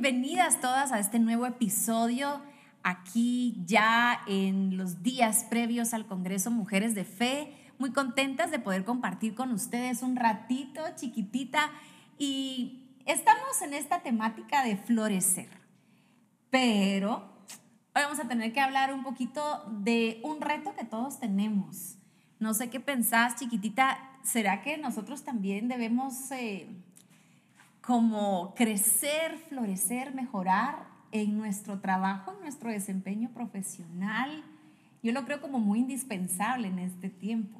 bienvenidas todas a este nuevo episodio aquí ya en los días previos al Congreso Mujeres de Fe. Muy contentas de poder compartir con ustedes un ratito chiquitita y estamos en esta temática de florecer. Pero hoy vamos a tener que hablar un poquito de un reto que todos tenemos. No sé qué pensás, chiquitita, ¿será que nosotros también debemos eh, como crecer, florecer, mejorar en nuestro trabajo, en nuestro desempeño profesional? Yo lo creo como muy indispensable en este tiempo.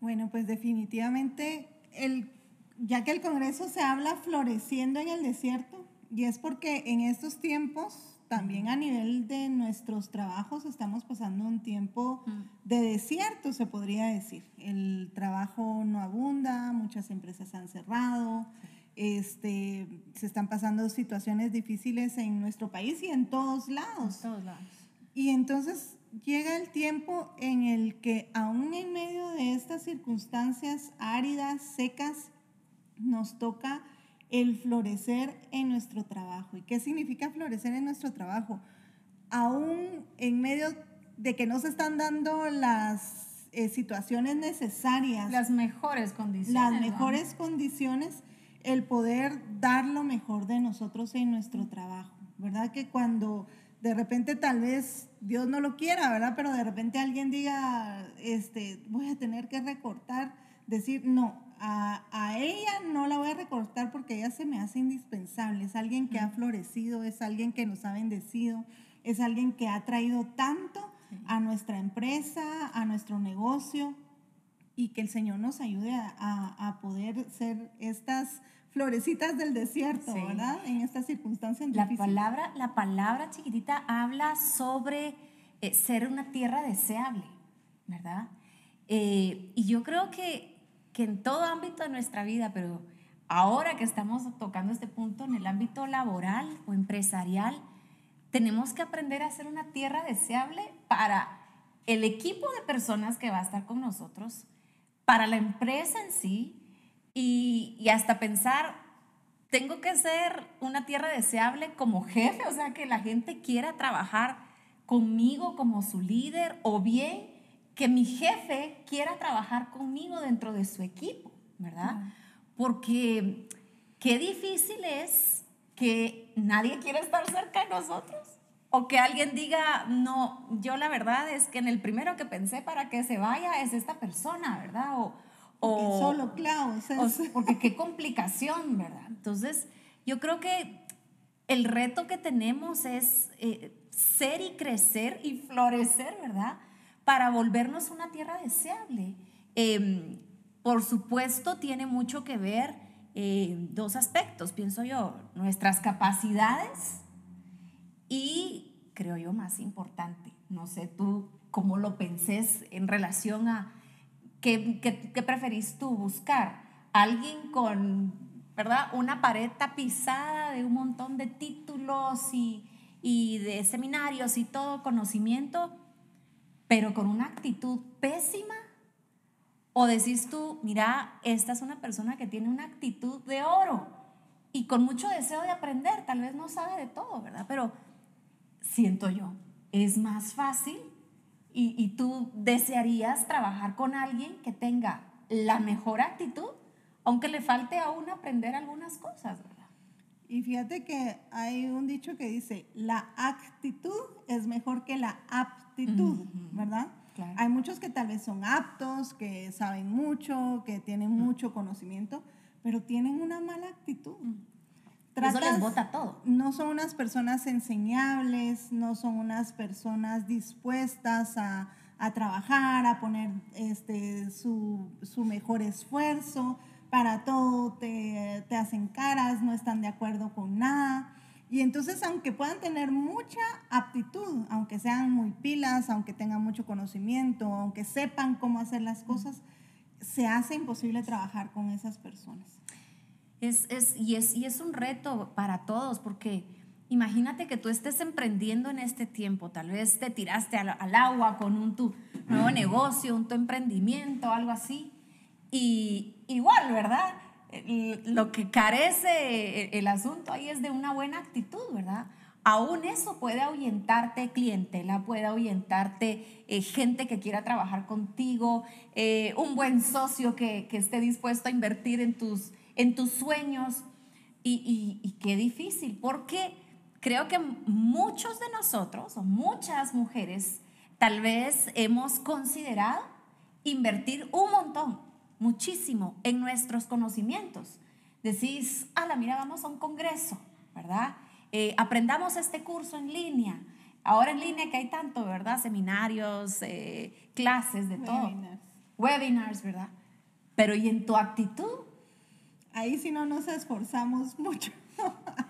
Bueno, pues definitivamente, el, ya que el Congreso se habla floreciendo en el desierto, y es porque en estos tiempos, también a nivel de nuestros trabajos, estamos pasando un tiempo de desierto, se podría decir. El trabajo no abunda, muchas empresas han cerrado. Este, se están pasando situaciones difíciles en nuestro país y en todos lados. todos lados. Y entonces llega el tiempo en el que aún en medio de estas circunstancias áridas, secas, nos toca el florecer en nuestro trabajo. ¿Y qué significa florecer en nuestro trabajo? Aún en medio de que no se están dando las eh, situaciones necesarias. Las mejores condiciones. Las mejores condiciones el poder dar lo mejor de nosotros en nuestro trabajo, ¿verdad? Que cuando de repente tal vez Dios no lo quiera, ¿verdad? Pero de repente alguien diga, este, voy a tener que recortar, decir, no, a, a, ella no la voy a recortar porque ella se me hace indispensable, es alguien que ha florecido, es alguien que nos ha bendecido, es alguien que ha traído tanto a nuestra empresa, a nuestro negocio, y que el Señor nos ayude a, a, poder ser estas florecitas del desierto, ¿verdad? En estas circunstancias la Palabra, la palabra chiquitita habla sobre eh, ser una tierra deseable, ¿verdad? Eh, y yo creo que, que en todo ámbito de nuestra vida, pero ahora que estamos tocando este punto en el ámbito laboral o empresarial, tenemos que aprender a ser una tierra deseable para el equipo de personas que va a estar con nosotros, para la empresa en sí y, y hasta pensar, tengo que ser una tierra deseable como jefe, o sea, que la gente quiera trabajar conmigo como su líder o bien que mi jefe quiera trabajar conmigo dentro de su equipo, ¿verdad? Porque qué difícil es que nadie quiera estar cerca de nosotros. O que alguien diga, no, yo la verdad es que en el primero que pensé para que se vaya es esta persona, ¿verdad? O, o solo Klaus. porque qué complicación, ¿verdad? Entonces, yo creo que el reto que tenemos es eh, ser y crecer y florecer, ¿verdad? Para volvernos una tierra deseable. Em, por supuesto, tiene mucho que ver eh, dos aspectos, pienso yo, nuestras capacidades y creo yo más importante, no sé tú cómo lo pensés en relación a qué, qué, preferís tú buscar, alguien con, ¿verdad? Una pared tapizada de un montón de títulos y, y de seminarios y todo conocimiento, pero con una actitud pésima. O decís tú, mira, esta es una persona que tiene una actitud de oro y con mucho deseo de aprender, tal vez no sabe de todo, ¿verdad? Pero siento yo, es más fácil y, tú desearías trabajar con alguien que tenga la mejor actitud, aunque le falte aún aprender algunas cosas, ¿verdad? Y fíjate que hay un dicho que dice, la actitud es mejor que la aptitud, ¿verdad? Hay muchos que tal vez son aptos, que saben mucho, que tienen mucho conocimiento, pero tienen una mala actitud. Eso les bota todo. No son unas personas enseñables, no son unas personas dispuestas a, a trabajar, a poner este, su, su, mejor esfuerzo. Para todo te, te hacen caras, no están de acuerdo con nada. Y entonces, aunque puedan tener mucha aptitud, aunque sean muy pilas, aunque tengan mucho conocimiento, aunque sepan cómo hacer las cosas, se hace imposible trabajar con esas personas. Es, es, y, es, y es un reto para todos, porque imagínate que tú estés emprendiendo en este tiempo, tal vez te tiraste al, agua con un tu nuevo negocio, un tu emprendimiento, algo así, y igual, ¿verdad? lo que carece el asunto ahí es de una buena actitud, ¿verdad? Aún eso puede ahuyentarte clientela, puede ahuyentarte eh, gente que quiera trabajar contigo, eh, un buen socio que, esté dispuesto a invertir en tus, en tus sueños. Y, y qué difícil, porque creo que muchos de nosotros, o muchas mujeres, tal vez hemos considerado invertir un montón, muchísimo, en nuestros conocimientos. Decís, la mira, vamos a un congreso, ¿verdad? Eh, aprendamos este curso en línea. Ahora en línea que hay tanto, ¿verdad? Seminarios, eh, clases, de todo. Webinars. Webinars, ¿verdad? Pero ¿y en tu actitud? Ahí si no nos esforzamos mucho,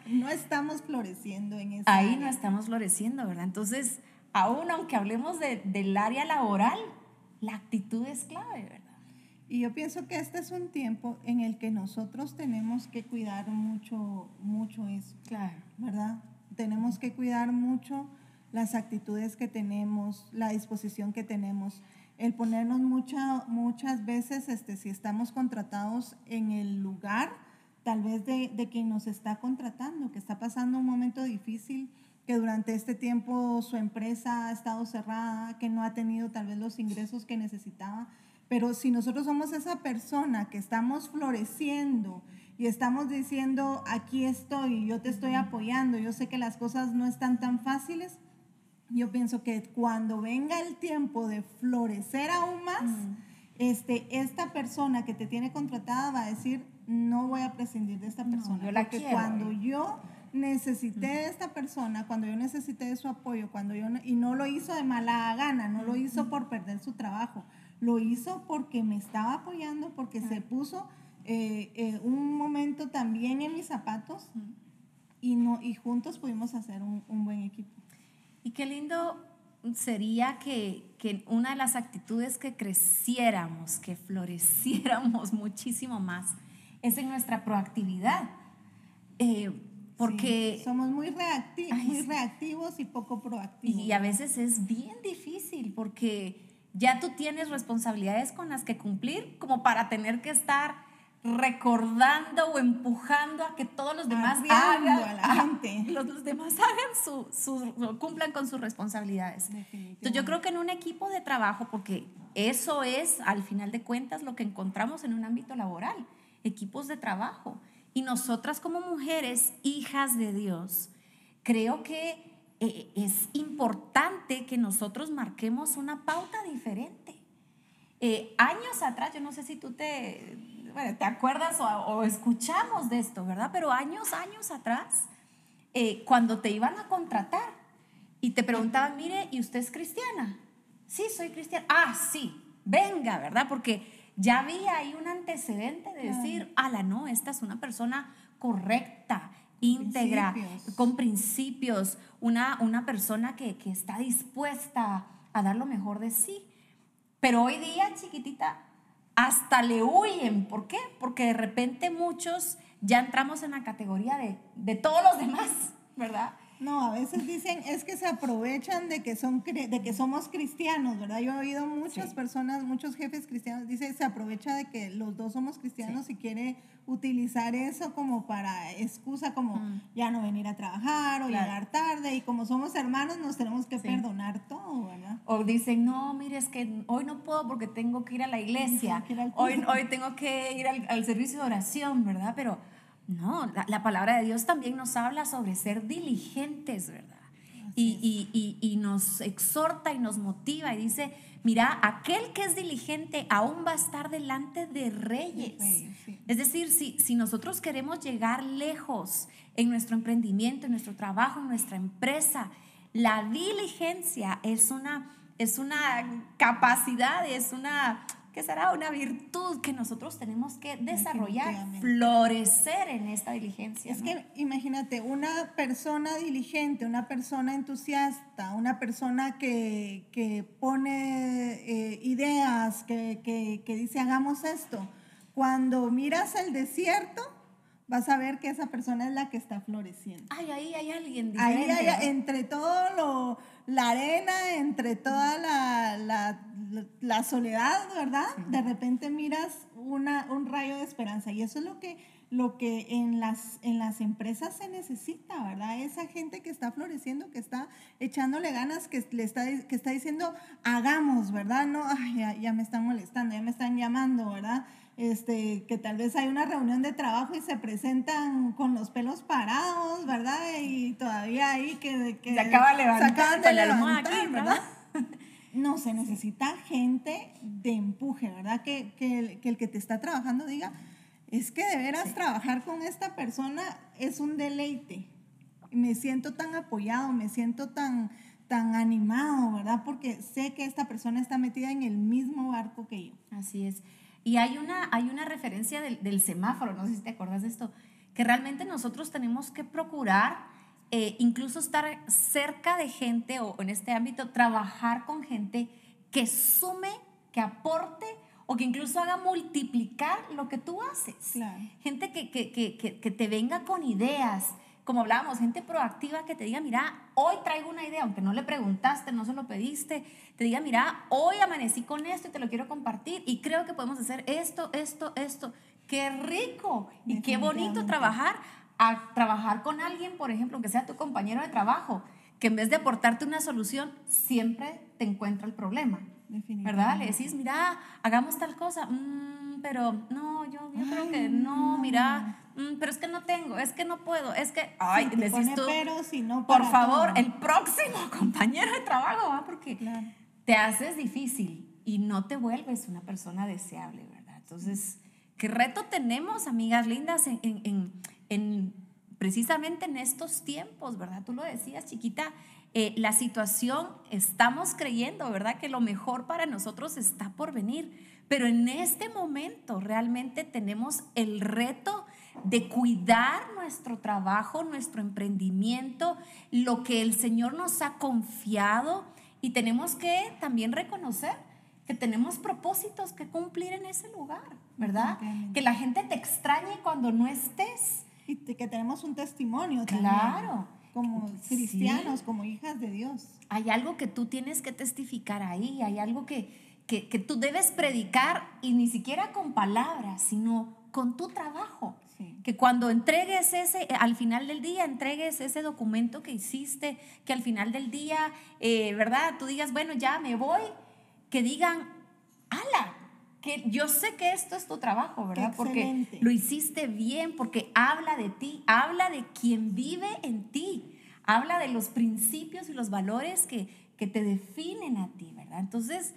no estamos floreciendo en eso. Ahí no estamos floreciendo, ¿verdad? Entonces, aún aunque hablemos del área laboral, la actitud es clave, ¿verdad? Y yo pienso que este es un tiempo en el que nosotros tenemos que cuidar mucho, mucho eso. Claro. ¿Verdad? Tenemos que cuidar mucho las actitudes que tenemos, la disposición que tenemos, el ponernos mucha, muchas veces, este, si estamos contratados en el lugar, tal vez de, de quien nos está contratando, que está pasando un momento difícil, que durante este tiempo su empresa ha estado cerrada, que no ha tenido tal vez los ingresos que necesitaba. Pero si nosotros somos esa persona que estamos floreciendo y estamos diciendo, aquí estoy, yo te estoy apoyando, yo sé que las cosas no están tan fáciles, yo pienso que cuando venga el tiempo de florecer aún más, este, esta persona que te tiene contratada va a decir, no voy a prescindir de esta persona. la porque cuando yo necesité de esta persona, cuando yo necesité de su apoyo, cuando yo y no lo hizo de mala gana, no lo hizo por perder su trabajo, lo hizo porque me estaba apoyando, porque se puso eh, eh, un momento también en mis zapatos y, no, y juntos pudimos hacer un, buen equipo. Y qué lindo sería que, que, una de las actitudes que creciéramos, que floreciéramos muchísimo más, es en nuestra proactividad. Eh, porque somos muy, reactivos, muy reactivos y poco proactivos. Y a veces es bien difícil porque ya tú tienes responsabilidades con las que cumplir como para tener que estar recordando o empujando a que todos los demás hagan, Los, demás hagan su, cumplan con sus responsabilidades. Entonces yo creo que en un equipo de trabajo, porque eso es al final de cuentas lo que encontramos en un ámbito laboral, equipos de trabajo. Y nosotras como mujeres, hijas de Dios, creo que eh, es importante que nosotros marquemos una pauta diferente. Eh, años atrás, yo no sé si tú te, te acuerdas o, escuchamos de esto, ¿verdad? Pero años, años atrás, eh, cuando te iban a contratar y te preguntaban, mire, ¿y usted es cristiana? Sí, soy cristiana. Ah, sí, venga, ¿verdad? Porque ya había ahí un antecedente de decir, ala, no, esta es una persona correcta, íntegra, con principios, una, una persona que, que está dispuesta a dar lo mejor de sí. Pero hoy día, chiquitita, hasta le huyen. ¿Por qué? Porque de repente muchos ya entramos en la categoría de, de todos los demás, ¿verdad? No, a veces dicen es que se aprovechan de que, son, de que somos cristianos, ¿verdad? Yo he oído muchas personas, muchos jefes cristianos, dice se aprovecha de que los dos somos cristianos y quiere utilizar eso como para excusa, como mm. ya no venir a trabajar o llegar tarde y como somos hermanos nos tenemos que perdonar todo, ¿verdad? O dicen, no, mire, es que hoy no puedo porque tengo que ir a la iglesia, hoy, hoy tengo que ir al, al servicio de oración, ¿verdad? Pero no, la, palabra de Dios también nos habla sobre ser diligentes, ¿verdad? Y, nos exhorta y nos motiva y dice, mira, aquel que es diligente aún va a estar delante de reyes. Es decir, si, si nosotros queremos llegar lejos en nuestro emprendimiento, en nuestro trabajo, en nuestra empresa, la diligencia es una, es una capacidad, es una que será una virtud que nosotros tenemos que desarrollar, florecer en esta diligencia. Es que imagínate, una persona diligente, una persona entusiasta, una persona que, que pone eh, ideas, que, que, que dice hagamos esto, cuando miras el desierto, vas a ver que esa persona es la que está floreciendo. Ay, ahí hay alguien diferente. Ahí hay, entre todo lo, la arena, entre toda la, la la soledad, ¿verdad? De repente miras una, un rayo de esperanza y eso es lo que, lo que en, las, en las empresas se necesita, ¿verdad? Esa gente que está floreciendo, que está echándole ganas, que, le está, que está diciendo, hagamos, ¿verdad? No, ay, ya, ya me están molestando, ya me están llamando, ¿verdad? este, que tal vez hay una reunión de trabajo y se presentan con los pelos parados, ¿verdad? Y todavía ahí que... que se acaba de levantar, de levantar, ¿verdad? No, se necesita gente de empuje, ¿verdad? Que, que, el, que, el, que te está trabajando diga, es que de veras trabajar con esta persona es un deleite. Me siento tan apoyado, me siento tan, tan animado, ¿verdad? Porque sé que esta persona está metida en el mismo barco que yo. Así es. Y hay una, hay una referencia del, del semáforo, no sé si te acuerdas de esto, que realmente nosotros tenemos que procurar eh, incluso estar cerca de gente o en este ámbito, trabajar con gente que sume, que aporte o que incluso haga multiplicar lo que tú haces. Gente que, que, que, que, te venga con ideas, como hablábamos, gente proactiva que te diga, mira, hoy traigo una idea, aunque no le preguntaste, no se lo pediste, te diga, mira, hoy amanecí con esto y te lo quiero compartir y creo que podemos hacer esto, esto, esto. Qué rico y qué bonito trabajar a trabajar con alguien, por ejemplo, que sea tu compañero de trabajo, que en vez de aportarte una solución, siempre te encuentra el problema. ¿Verdad? Le decís, mira, hagamos tal cosa, mm, pero no, yo, yo creo que no, mira, mm, pero es que no tengo, es que no puedo, es que, ay, sí, decís tú, pero, si no por favor, el próximo compañero de trabajo, ¿va? Porque te haces difícil y no te vuelves una persona deseable, ¿verdad? Entonces, ¿qué reto tenemos, amigas lindas, en, en, en precisamente en estos tiempos, ¿verdad? Tú lo decías, chiquita, eh, la situación, estamos creyendo, ¿verdad? Que lo mejor para nosotros está por venir. Pero en este momento realmente tenemos el reto de cuidar nuestro trabajo, nuestro emprendimiento, lo que el Señor nos ha confiado y tenemos que también reconocer que tenemos propósitos que cumplir en ese lugar, ¿verdad? Que la gente te extrañe cuando no estés. Y que tenemos un testimonio. Claro. como cristianos, como hijas de Dios. Hay algo que tú tienes que testificar ahí, hay algo que, que, que tú debes predicar y ni siquiera con palabras, sino con tu trabajo. Que cuando entregues ese, al final del día, entregues ese documento que hiciste, que al final del día, eh, ¿verdad? Tú digas, bueno, ya me voy, que digan, ala, que yo sé que esto es tu trabajo, ¿verdad? Porque lo hiciste bien, porque habla de ti, habla de quien vive en ti, habla de los principios y los valores que, que te definen a ti, ¿verdad? Entonces,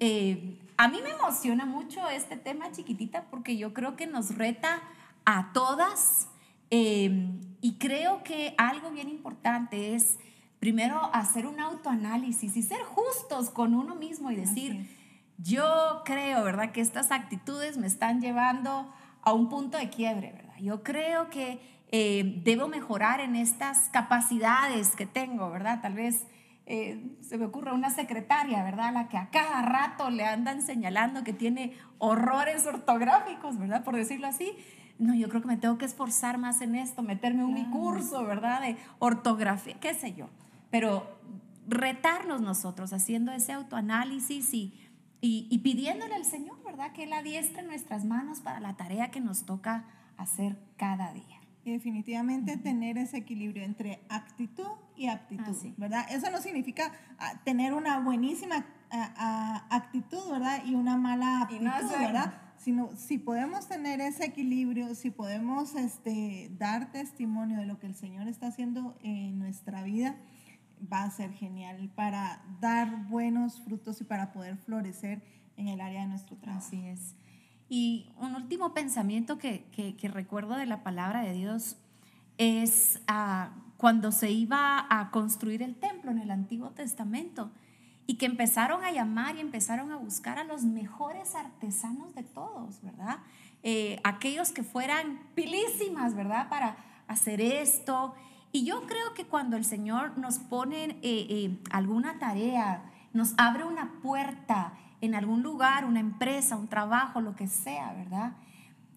eh, a mí me emociona mucho este tema, chiquitita, porque yo creo que nos reta a todas eh, y creo que algo bien importante es primero hacer un autoanálisis y ser justos con uno mismo y decir, yo creo, ¿verdad? Que estas actitudes me están llevando a un punto de quiebre, ¿verdad? Yo creo que eh, debo mejorar en estas capacidades que tengo, ¿verdad? Tal vez eh, se me ocurre una secretaria, ¿verdad? La que a cada rato le andan señalando que tiene horrores ortográficos, ¿verdad? Por decirlo así. No, yo creo que me tengo que esforzar más en esto, meterme en mi curso, ¿verdad? De ortografía, qué sé yo. Pero retarnos nosotros haciendo ese autoanálisis y y, pidiéndole al Señor, ¿verdad? Que Él adiestre nuestras manos para la tarea que nos toca hacer cada día. Y definitivamente tener ese equilibrio entre actitud y aptitud, ¿verdad? Eso no significa ah, tener una buenísima ah, ah, actitud, ¿verdad? Y una mala aptitud, ¿verdad? Sino si podemos tener ese equilibrio, si podemos este, dar testimonio de lo que el Señor está haciendo en nuestra vida, va a ser genial para dar buenos frutos y para poder florecer en el área de nuestro trabajo. Así es. Y un último pensamiento que, que, recuerdo de la palabra de Dios es ah, cuando se iba a construir el templo en el Antiguo Testamento y que empezaron a llamar y empezaron a buscar a los mejores artesanos de todos, ¿verdad? Eh, aquellos que fueran pilísimas, ¿verdad? Para hacer esto y yo creo que cuando el Señor nos pone eh, eh, alguna tarea, nos abre una puerta en algún lugar, una empresa, un trabajo, lo que sea, ¿verdad?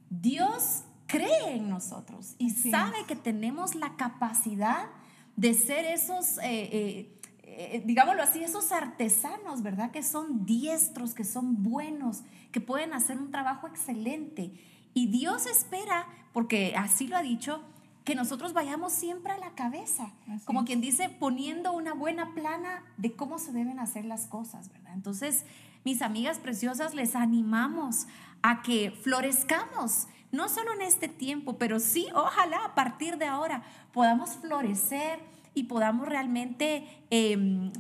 Dios cree en nosotros y sabe que tenemos la capacidad de ser esos, eh, eh, digámoslo así, esos artesanos, ¿verdad? Que son diestros, que son buenos, que pueden hacer un trabajo excelente. Y Dios espera, porque así lo ha dicho, que nosotros vayamos siempre a la cabeza, como quien dice, poniendo una buena plana de cómo se deben hacer las cosas, ¿verdad? Entonces, mis amigas preciosas, les animamos a que florezcamos, no solo en este tiempo, pero sí, ojalá a partir de ahora podamos florecer y podamos realmente em,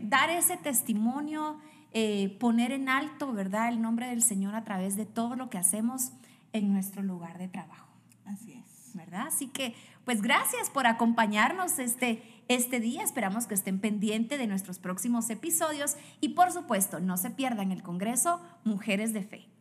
dar ese testimonio, eh, poner en alto, ¿verdad?, el nombre del Señor a través de todo lo que hacemos en nuestro lugar de trabajo. Así es. Así que, pues gracias por acompañarnos este, este día. Esperamos que estén pendientes de nuestros próximos episodios y, por supuesto, no se pierdan el Congreso Mujeres de Fe.